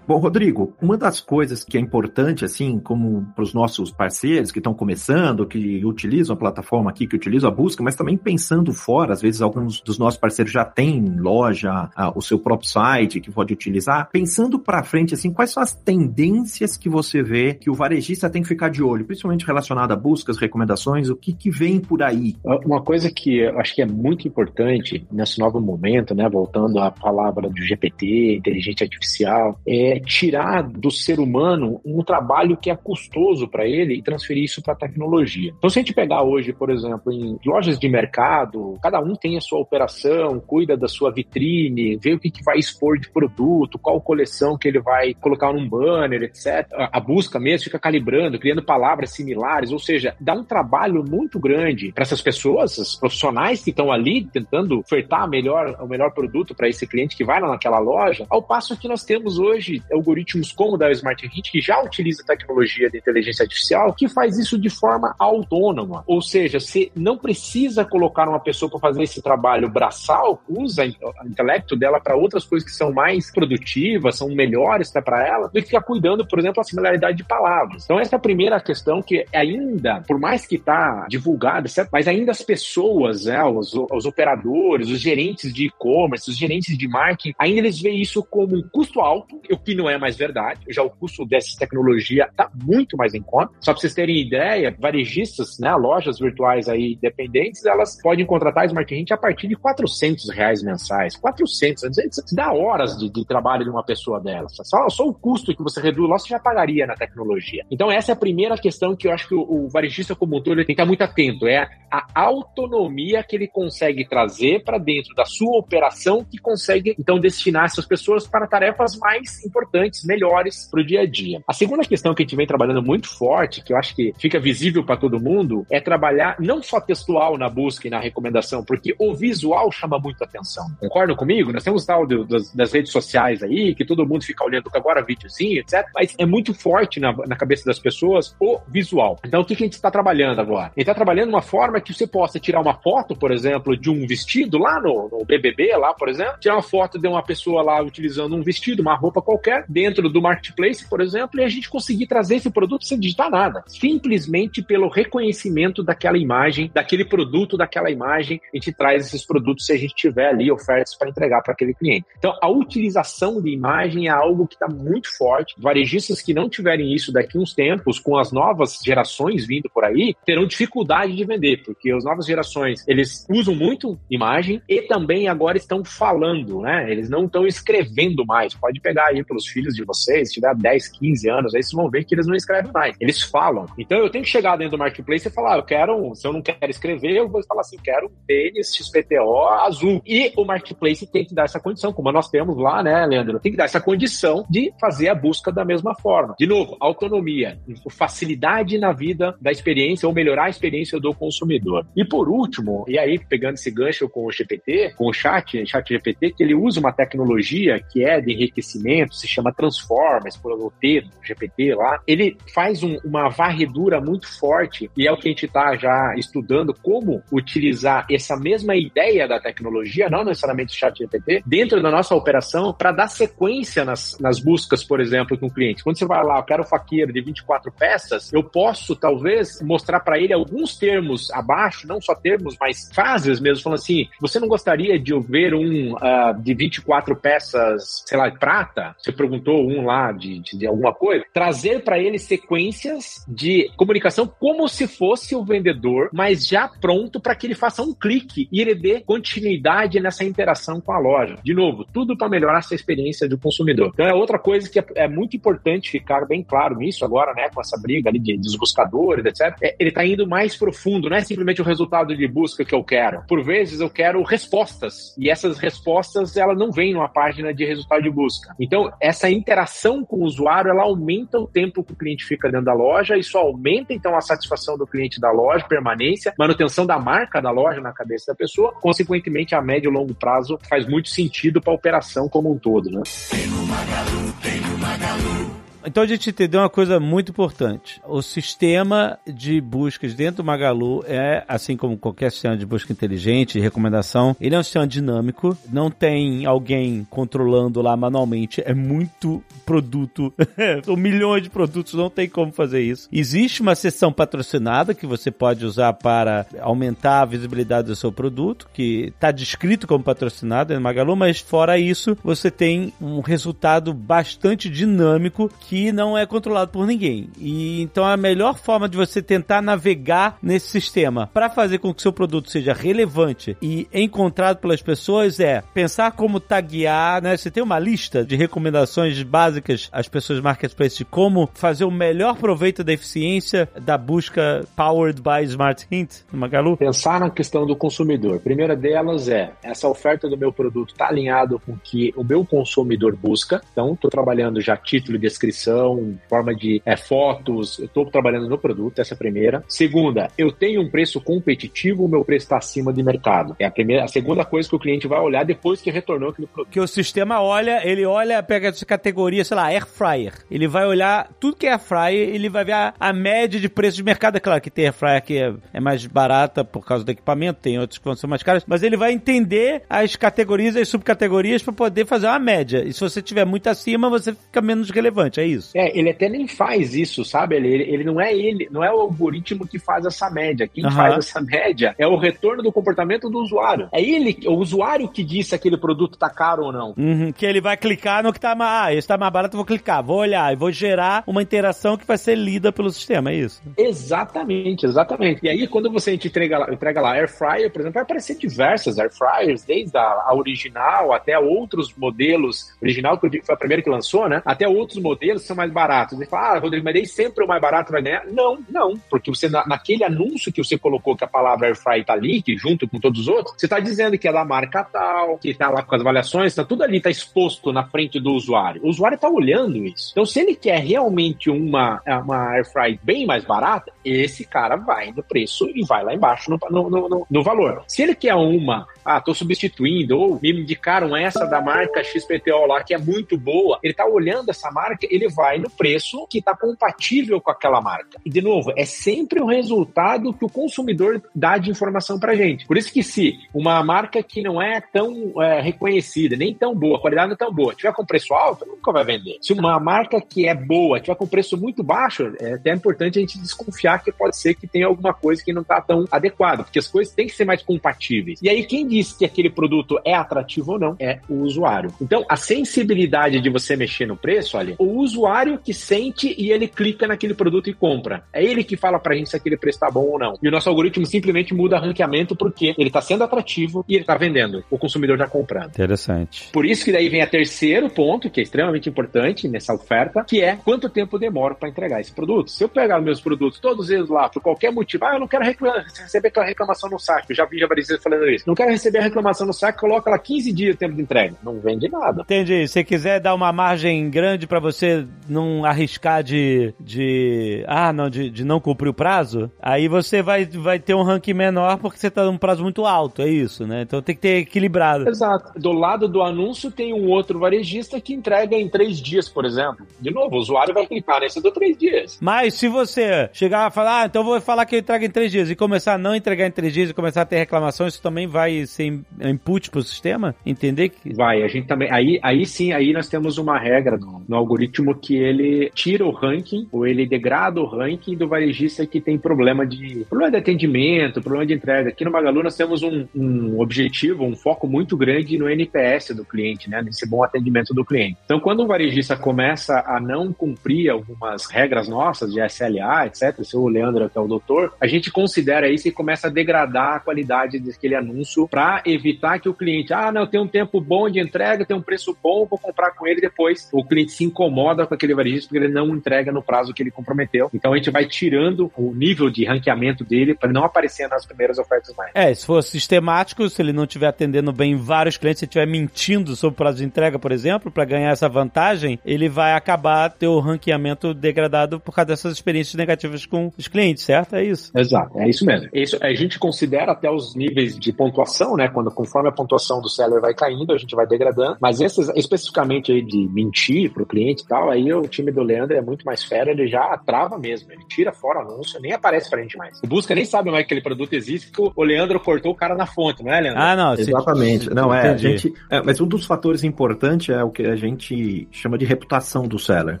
Bom, Rodrigo, uma das coisas que é importante, assim, como para os nossos parceiros que estão começando, que utilizam a plataforma aqui, que utilizam a busca, mas também pensando fora, às vezes alguns dos nossos parceiros já têm loja, o seu próprio site que pode utilizar. Pensando para frente, assim, quais são as tendências que você vê que o varejista tem que ficar de olho, principalmente relacionado a buscas, recomendações, o que, que vem por aí? Uma coisa que eu acho que é muito importante nesse novo momento, né, voltando à palavra do GPT, inteligência artificial, é tirar do ser humano um trabalho que é custoso para ele e transferir isso para a tecnologia. Então, se a gente pegar hoje, por exemplo, em lojas de mercado, cada um tem a sua operação, cuida da sua vitrine, vê o que, que vai expor de produto, qual coleção que ele vai colocar num banner, etc. A busca mesmo fica calibrando, criando palavras similares, ou seja, dá um trabalho muito grande para essas pessoas, os profissionais que estão ali tentando ofertar melhor, o melhor produto para esse cliente que vai lá naquela loja, ao passo que nós temos hoje algoritmos como da Smart que já utiliza tecnologia de inteligência artificial, que faz isso de forma autônoma. Ou seja, você não precisa colocar uma pessoa para fazer esse trabalho braçal, usa o intelecto dela para outras coisas que são mais produtivas, são melhores para ela, do que ficar cuidando, por exemplo, a similaridade de palavras. Então, essa é a primeira questão que ainda, por mais que está divulgada, mas ainda as pessoas, né, os, os operadores, os gerentes de e-commerce, os gerentes de marketing, ainda eles veem isso como um custo alto, o que não é mais verdade. Já o custo dessa tecnologia está muito mais em conta. Só para vocês terem ideia, varejistas, né, lojas virtuais aí dependentes, elas podem contratar Smart Hint a partir de 400 reais mensais. 400, isso dá horas de, de, trabalho de uma pessoa dela. Só, só o custo que você reduz lá, você já pagaria na tecnologia. Então essa é a primeira questão que eu acho que o, o varejista como um todo tem que estar muito atento, é a autonomia que ele consegue trazer para dentro da sua operação que consegue então destinar essas pessoas para tarefas mais importantes, melhores para o dia a dia. A segunda questão que a gente vem trabalhando muito forte, que eu acho que fica visível para todo mundo, é trabalhar não só textual na busca e na recomendação, porque o visual chama muito atenção. Concordam comigo? Nós temos tal das, das, redes sociais aí, que todo mundo fica olhando agora videozinho, etc. Mas é muito forte na, na cabeça das pessoas o visual. Então, o que, que a gente está trabalhando agora? A gente está trabalhando uma forma que você possa tirar uma foto, por exemplo, de um vestido lá no, no BBB, lá, por exemplo, tirar uma foto de uma pessoa lá utilizando um vestido, uma roupa qualquer, dentro do marketplace, por exemplo, e a gente conseguir trazer esse produto sem digitar nada. Simplesmente pelo reconhecimento daquela imagem, daquele produto, daquela imagem, a gente traz esses produtos se a gente tiver ali ofertas para entregar para aquele cliente. Então, a utilização de imagem é algo que está muito forte. Varejistas que não tiverem isso daqui uns tempos, com as novas gerações vindo por aí, terão dificuldade de vender, porque as novas gerações, eles usam muito imagem e também agora estão falando, né? Eles não estão escrevendo mais. Pode pegar aí pelos filhos de vocês, tiver 10, 15 anos, aí vocês vão ver que eles não escrevem mais. Eles falam. Então eu tenho que chegar dentro do marketplace e falar, ah, eu quero, se eu não quero escrever, eu vou falar assim, quero um tênis XPTO azul. E o marketplace tem que dar essa condição, como nós temos lá, né, Leandro? Tem que dar essa condição de fazer a busca da mesma forma. De novo, autonomia, facilidade na vida da experiência ou melhorar a experiência do consumidor. E por último, e aí pegando esse gancho com o GPT, com o chat, chat GPT, que ele usa uma tecnologia que é de enriquecimento, se chama Transformers, por o T do GPT lá, ele faz um, uma varredura muito forte e é o que a gente está já estudando como utilizar essa mesma ideia da tecnologia, não necessariamente o chat GPT, dentro da nossa operação para dar sequência nas, nas buscas, por exemplo, com o cliente. Quando você vai lá, eu quero faqueiro de 24 peças, eu posso talvez mostrar para ele alguns termos abaixo, não só termos, mas frases mesmo, falando assim: você não gostaria de ver um uh, de 24 peças, sei lá, de prata? Você perguntou um lá de, de, alguma coisa. Trazer para ele sequências de comunicação como se fosse o vendedor, mas já pronto para que ele faça um clique e ele dê continuidade nessa interação com a loja. De novo, tudo para melhorar essa experiência do consumidor. Então é outra coisa que é, é, muito importante ficar bem claro nisso agora, né, com essa briga ali de, dos buscadores, etc. É, ele está indo mais profundo, não é simplesmente o resultado de busca que eu quero. Por vezes eu quero respostas e essas respostas ela não vêm numa página de resultado de busca. Então essa interação com o usuário ela aumenta o tempo que o cliente fica dentro da loja, isso aumenta então a satisfação do cliente da loja, permanência, manutenção da marca da loja na cabeça da pessoa, consequentemente a médio e longo prazo faz muito sentido para a operação como um todo, né? Tem no Magalu, tem no Magalu. Então a gente entendeu uma coisa muito importante. O sistema de buscas dentro do Magalu é, assim como qualquer sistema de busca inteligente, recomendação, ele é um sistema dinâmico, não tem alguém controlando lá manualmente, é muito produto, são milhões de produtos, não tem como fazer isso. Existe uma seção patrocinada que você pode usar para aumentar a visibilidade do seu produto, que está descrito como patrocinado no Magalu, mas fora isso, você tem um resultado bastante dinâmico que não é controlado por ninguém. E então a melhor forma de você tentar navegar nesse sistema para fazer com que seu produto seja relevante e encontrado pelas pessoas é pensar como taguear, né? Você tem uma lista de recomendações básicas às pessoas marketplace de como fazer o melhor proveito da eficiência da busca powered by Smart Hint Magalu? Pensar na questão do consumidor. A primeira delas é essa oferta do meu produto está alinhado com o que o meu consumidor busca. Então, estou trabalhando já título e descrição descrição, forma de é, fotos. Eu estou trabalhando no produto, essa é a primeira. Segunda, eu tenho um preço competitivo, o meu preço está acima de mercado. É a primeira, a segunda coisa que o cliente vai olhar depois que retornou aquele produto. Que o sistema olha, ele olha, pega essa categoria, sei lá, air fryer. Ele vai olhar tudo que é air fryer, ele vai ver a, a média de preço de mercado. É claro que tem air fryer que é, é mais barata por causa do equipamento, tem outros que vão ser mais caros, mas ele vai entender as categorias e as subcategorias para poder fazer uma média. E se você tiver muito acima, você fica menos relevante, isso? É, ele até nem faz isso, sabe? Ele, ele, ele não é ele, não é o algoritmo que faz essa média. Quem uhum. faz essa média é o retorno do comportamento do usuário. É ele, o usuário que diz se aquele produto tá caro ou não. Uhum, que ele vai clicar no que tá mais. Ah, esse tá mais barato, eu vou clicar, vou olhar e vou gerar uma interação que vai ser lida pelo sistema, é isso? Exatamente, exatamente. E aí, quando você entrega lá, entrega lá Air Fryer, por exemplo, vai aparecer diversas Air Fryers, desde a, a original até outros modelos. Original, que foi a primeira que lançou, né? Até outros modelos são mais baratos. Ele fala, ah, Rodrigo, mas daí sempre o mais barato vai ganhar. Não, não. Porque você, na, naquele anúncio que você colocou que a palavra Air Fry tá ali, que junto com todos os outros, você tá dizendo que é da marca tal, que tá lá com as avaliações, tá tudo ali, tá exposto na frente do usuário. O usuário tá olhando isso. Então, se ele quer realmente uma, uma Air Fry bem mais barata, esse cara vai no preço e vai lá embaixo no, no, no, no valor. Se ele quer uma ah, tô substituindo, ou me indicaram essa da marca XPTO lá que é muito boa, ele tá olhando essa marca, ele vai no preço que tá compatível com aquela marca. E de novo, é sempre o resultado que o consumidor dá de informação pra gente. Por isso que se uma marca que não é tão é, reconhecida, nem tão boa, a qualidade não é tão boa, tiver com preço alto, nunca vai vender. Se uma marca que é boa tiver com preço muito baixo, é até importante a gente desconfiar que pode ser que tenha alguma coisa que não tá tão adequada, porque as coisas têm que ser mais compatíveis. E aí quem diz que aquele produto é atrativo ou não é o usuário. Então, a sensibilidade de você mexer no preço, olha, o usuário que sente e ele clica naquele produto e compra. É ele que fala pra gente se aquele preço tá bom ou não. E o nosso algoritmo simplesmente muda ranqueamento porque ele tá sendo atrativo e ele tá vendendo. O consumidor já comprando. Interessante. Por isso que daí vem a terceiro ponto, que é extremamente importante nessa oferta, que é quanto tempo demora para entregar esse produto. Se eu pegar meus produtos, todos eles lá, por qualquer motivo, ah, eu não quero receber aquela reclamação no site, eu já vi já várias vezes falando isso, não quero receber a reclamação no saque, coloca lá 15 dias de tempo de entrega. Não vende nada. Entendi. Se quiser dar uma margem grande para você não arriscar de. de ah, não, de, de não cumprir o prazo, aí você vai, vai ter um ranking menor porque você tá num prazo muito alto, é isso, né? Então tem que ter equilibrado. Exato. Do lado do anúncio tem um outro varejista que entrega em três dias, por exemplo. De novo, o usuário vai clicar nesse do três dias. Mas se você chegar a falar, ah, então vou falar que eu entrego em três dias e começar a não entregar em três dias e começar a ter reclamação, isso também vai ser input para o sistema? Entender que. Vai, a gente também. Aí, aí sim, aí nós temos uma regra no, no algoritmo que ele tira o ranking, ou ele degrada o ranking do varejista que tem problema de. problema de atendimento, problema de entrega. Aqui no Magalu nós temos um, um objetivo, um foco muito grande no NPS do cliente, né? Nesse bom atendimento do cliente. Então, quando o varejista começa a não cumprir algumas regras nossas de SLA, etc., se o Leandro, que é o doutor, a gente considera isso e começa a degradar a qualidade daquele anúncio para evitar que o cliente, ah, não, tem um tempo bom de entrega, tem um preço bom, vou comprar com ele depois. O cliente se incomoda com aquele varejista porque ele não entrega no prazo que ele comprometeu. Então a gente vai tirando o nível de ranqueamento dele para não aparecer nas primeiras ofertas mais. É, se for sistemático, se ele não estiver atendendo bem vários clientes, se estiver mentindo sobre o prazo de entrega, por exemplo, para ganhar essa vantagem, ele vai acabar ter o ranqueamento degradado por causa dessas experiências negativas com os clientes, certo? É isso. Exato, é isso mesmo. Isso, a gente considera até os níveis de pontuação, né? Quando conforme a pontuação do seller vai caindo, a gente vai degradando. Mas esses, especificamente aí de mentir pro cliente e tal, aí o time do Leandro é muito mais fera, ele já trava mesmo. Ele tira fora o anúncio, nem aparece pra gente mais. O Busca nem sabe mais que aquele produto existe, porque o Leandro cortou o cara na fonte, não é, Leandro? Ah, não. Exatamente. Não, é, a gente. É, mas um dos fatores importantes é o que a gente chama de reputação do seller,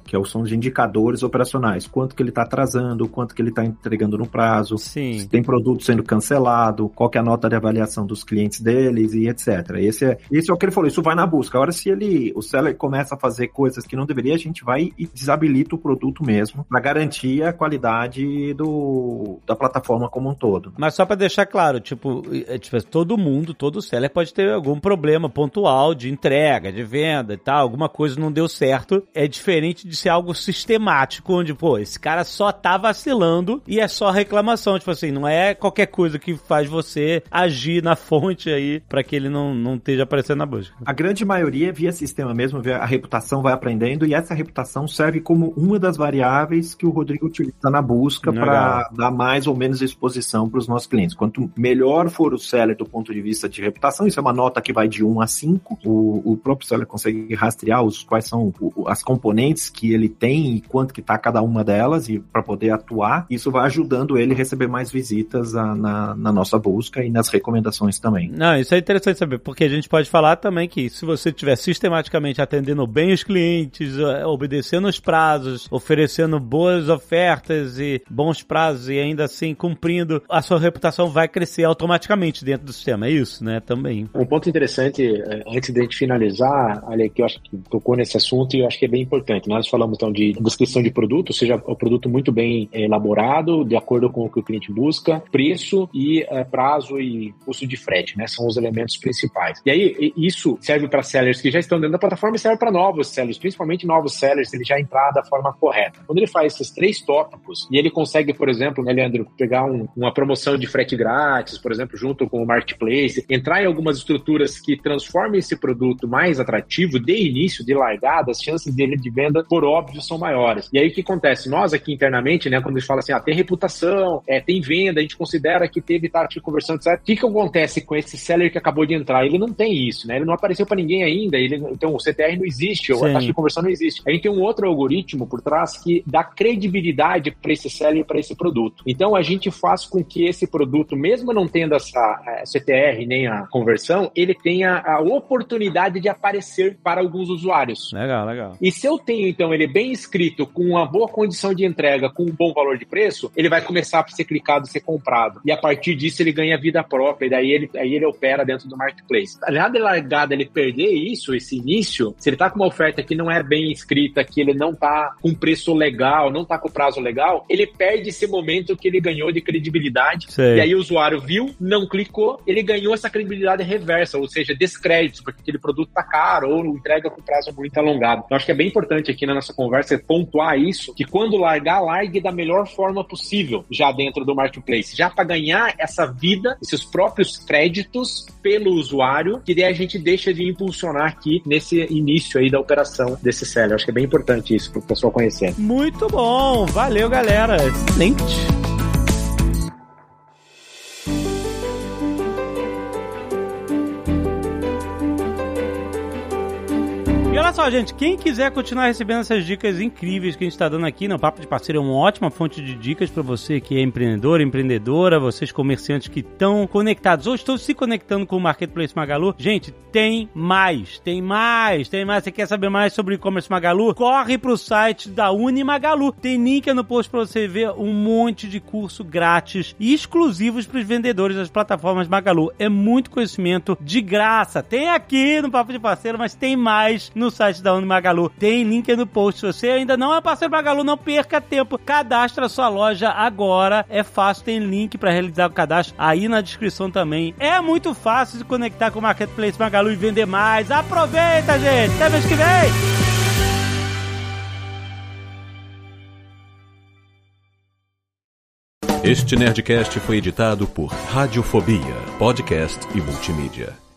que é são os indicadores operacionais. Quanto que ele está atrasando, quanto que ele está entregando no prazo, Sim. se tem produto sendo cancelado, qual que é a nota de avaliação dos clientes deles e etc. Esse é, esse é o que ele falou, isso vai na busca. Agora, se ele, o seller começa a fazer coisas que não deveria, a gente vai e desabilita o produto mesmo, para garantir a qualidade do, da plataforma como um todo. Mas só para deixar claro, tipo, é, tipo, todo mundo, todo seller pode ter algum problema pontual de entrega, de venda e tal, alguma coisa não deu certo. É diferente de ser algo sistemático, onde, pô, esse cara só tá vacilando e é só reclamação. Tipo assim, não é qualquer coisa que faz você agir na fonte aí para que ele não, não esteja aparecendo na busca. A grande maioria via sistema mesmo, a reputação vai aprendendo e essa reputação serve como uma das variáveis que o Rodrigo utiliza na busca para dar mais ou menos exposição para os nossos clientes. Quanto melhor for o seller do ponto de vista de reputação, isso é uma nota que vai de 1 a 5, o, o próprio seller consegue rastrear os, quais são as componentes que ele tem e quanto que está cada uma delas e para poder atuar, isso vai ajudando ele a receber mais visitas a, na, na nossa busca e nas recomendações também. Não, isso é interessante saber, porque a gente pode falar também que se você estiver sistematicamente atendendo bem os clientes, eh, obedecendo os prazos, oferecendo boas ofertas e bons prazos e ainda assim cumprindo, a sua reputação vai crescer automaticamente dentro do sistema. É isso, né? Também. Um ponto interessante, eh, antes de a gente finalizar, ali que eu acho que tocou nesse assunto e eu acho que é bem importante. Nós falamos então de descrição de produto, ou seja, o produto muito bem eh, elaborado, de acordo com o que o cliente busca, preço e é, prazo e custo de frete, né? São os elementos principais. E aí, isso serve para sellers que já estão dentro da plataforma e serve para novos sellers, principalmente novos sellers, se ele já entrar da forma correta. Quando ele faz esses três tópicos e ele consegue, por exemplo, né, Leandro, pegar um, uma promoção de frete grátis, por exemplo, junto com o marketplace, entrar em algumas estruturas que transformem esse produto mais atrativo de início, de largada, as chances dele de venda, por óbvio, são maiores. E aí o que acontece? Nós aqui internamente, né, quando a gente fala assim, ah, tem reputação, é, tem venda, a gente considera que teve taxa de conversão, etc. O que, que acontece com esse seller que acabou de entrar? Ele não tem isso, né? Ele não apareceu para ninguém ainda, ele, então o CTR não existe, ou a taxa de conversão não existe. A gente tem um outro algoritmo por trás que dá credibilidade para esse seller e para esse produto. Então a gente faz com que esse produto, mesmo não tendo essa a CTR nem a conversão, ele tenha a oportunidade de aparecer para alguns usuários. Legal, legal. E se eu tenho então ele bem escrito, com uma boa condição de entrega, com um bom valor de preço, ele vai começar a ser clicado, ser comprado. E a partir disso ele ganha vida própria, e daí ele, aí ele opera dentro do marketplace. De largada ele perder isso, esse início, se ele tá com uma oferta que não é bem escrita, que ele não tá com preço legal, não tá com prazo legal, ele perde esse momento que ele ganhou de credibilidade. Sei. E aí o usuário viu, não clicou, ele ganhou essa credibilidade reversa, ou seja, descrédito, porque aquele produto tá caro ou entrega com prazo muito alongado. Então acho que é bem importante aqui na nossa conversa pontuar isso, que quando largar, largue da melhor forma possível já dentro do marketplace, já para ganhar essa vida, esses próprios créditos pelo usuário, que daí a gente deixa de impulsionar aqui nesse início aí da operação desse seller. Acho que é bem importante isso para o pessoal conhecer. Muito bom, valeu galera, excelente. Olha só, gente, quem quiser continuar recebendo essas dicas incríveis que a gente está dando aqui no Papo de Parceiro, é uma ótima fonte de dicas para você que é empreendedor, empreendedora, vocês comerciantes que estão conectados ou estão se conectando com o Marketplace Magalu. Gente, tem mais, tem mais, tem mais. Você quer saber mais sobre e-commerce Magalu? Corre para o site da Unimagalu. Tem link no post para você ver um monte de curso grátis e exclusivos para os vendedores das plataformas Magalu. É muito conhecimento de graça. Tem aqui no Papo de Parceiro, mas tem mais no site da Unimagalu. Tem link no post. Se você ainda não é parceiro Magalu, não perca tempo. Cadastra sua loja agora. É fácil, tem link para realizar o cadastro aí na descrição também. É muito fácil se conectar com o Marketplace Magalu e vender mais. Aproveita, gente! Até mês que vem! Este Nerdcast foi editado por Radiofobia, podcast e multimídia.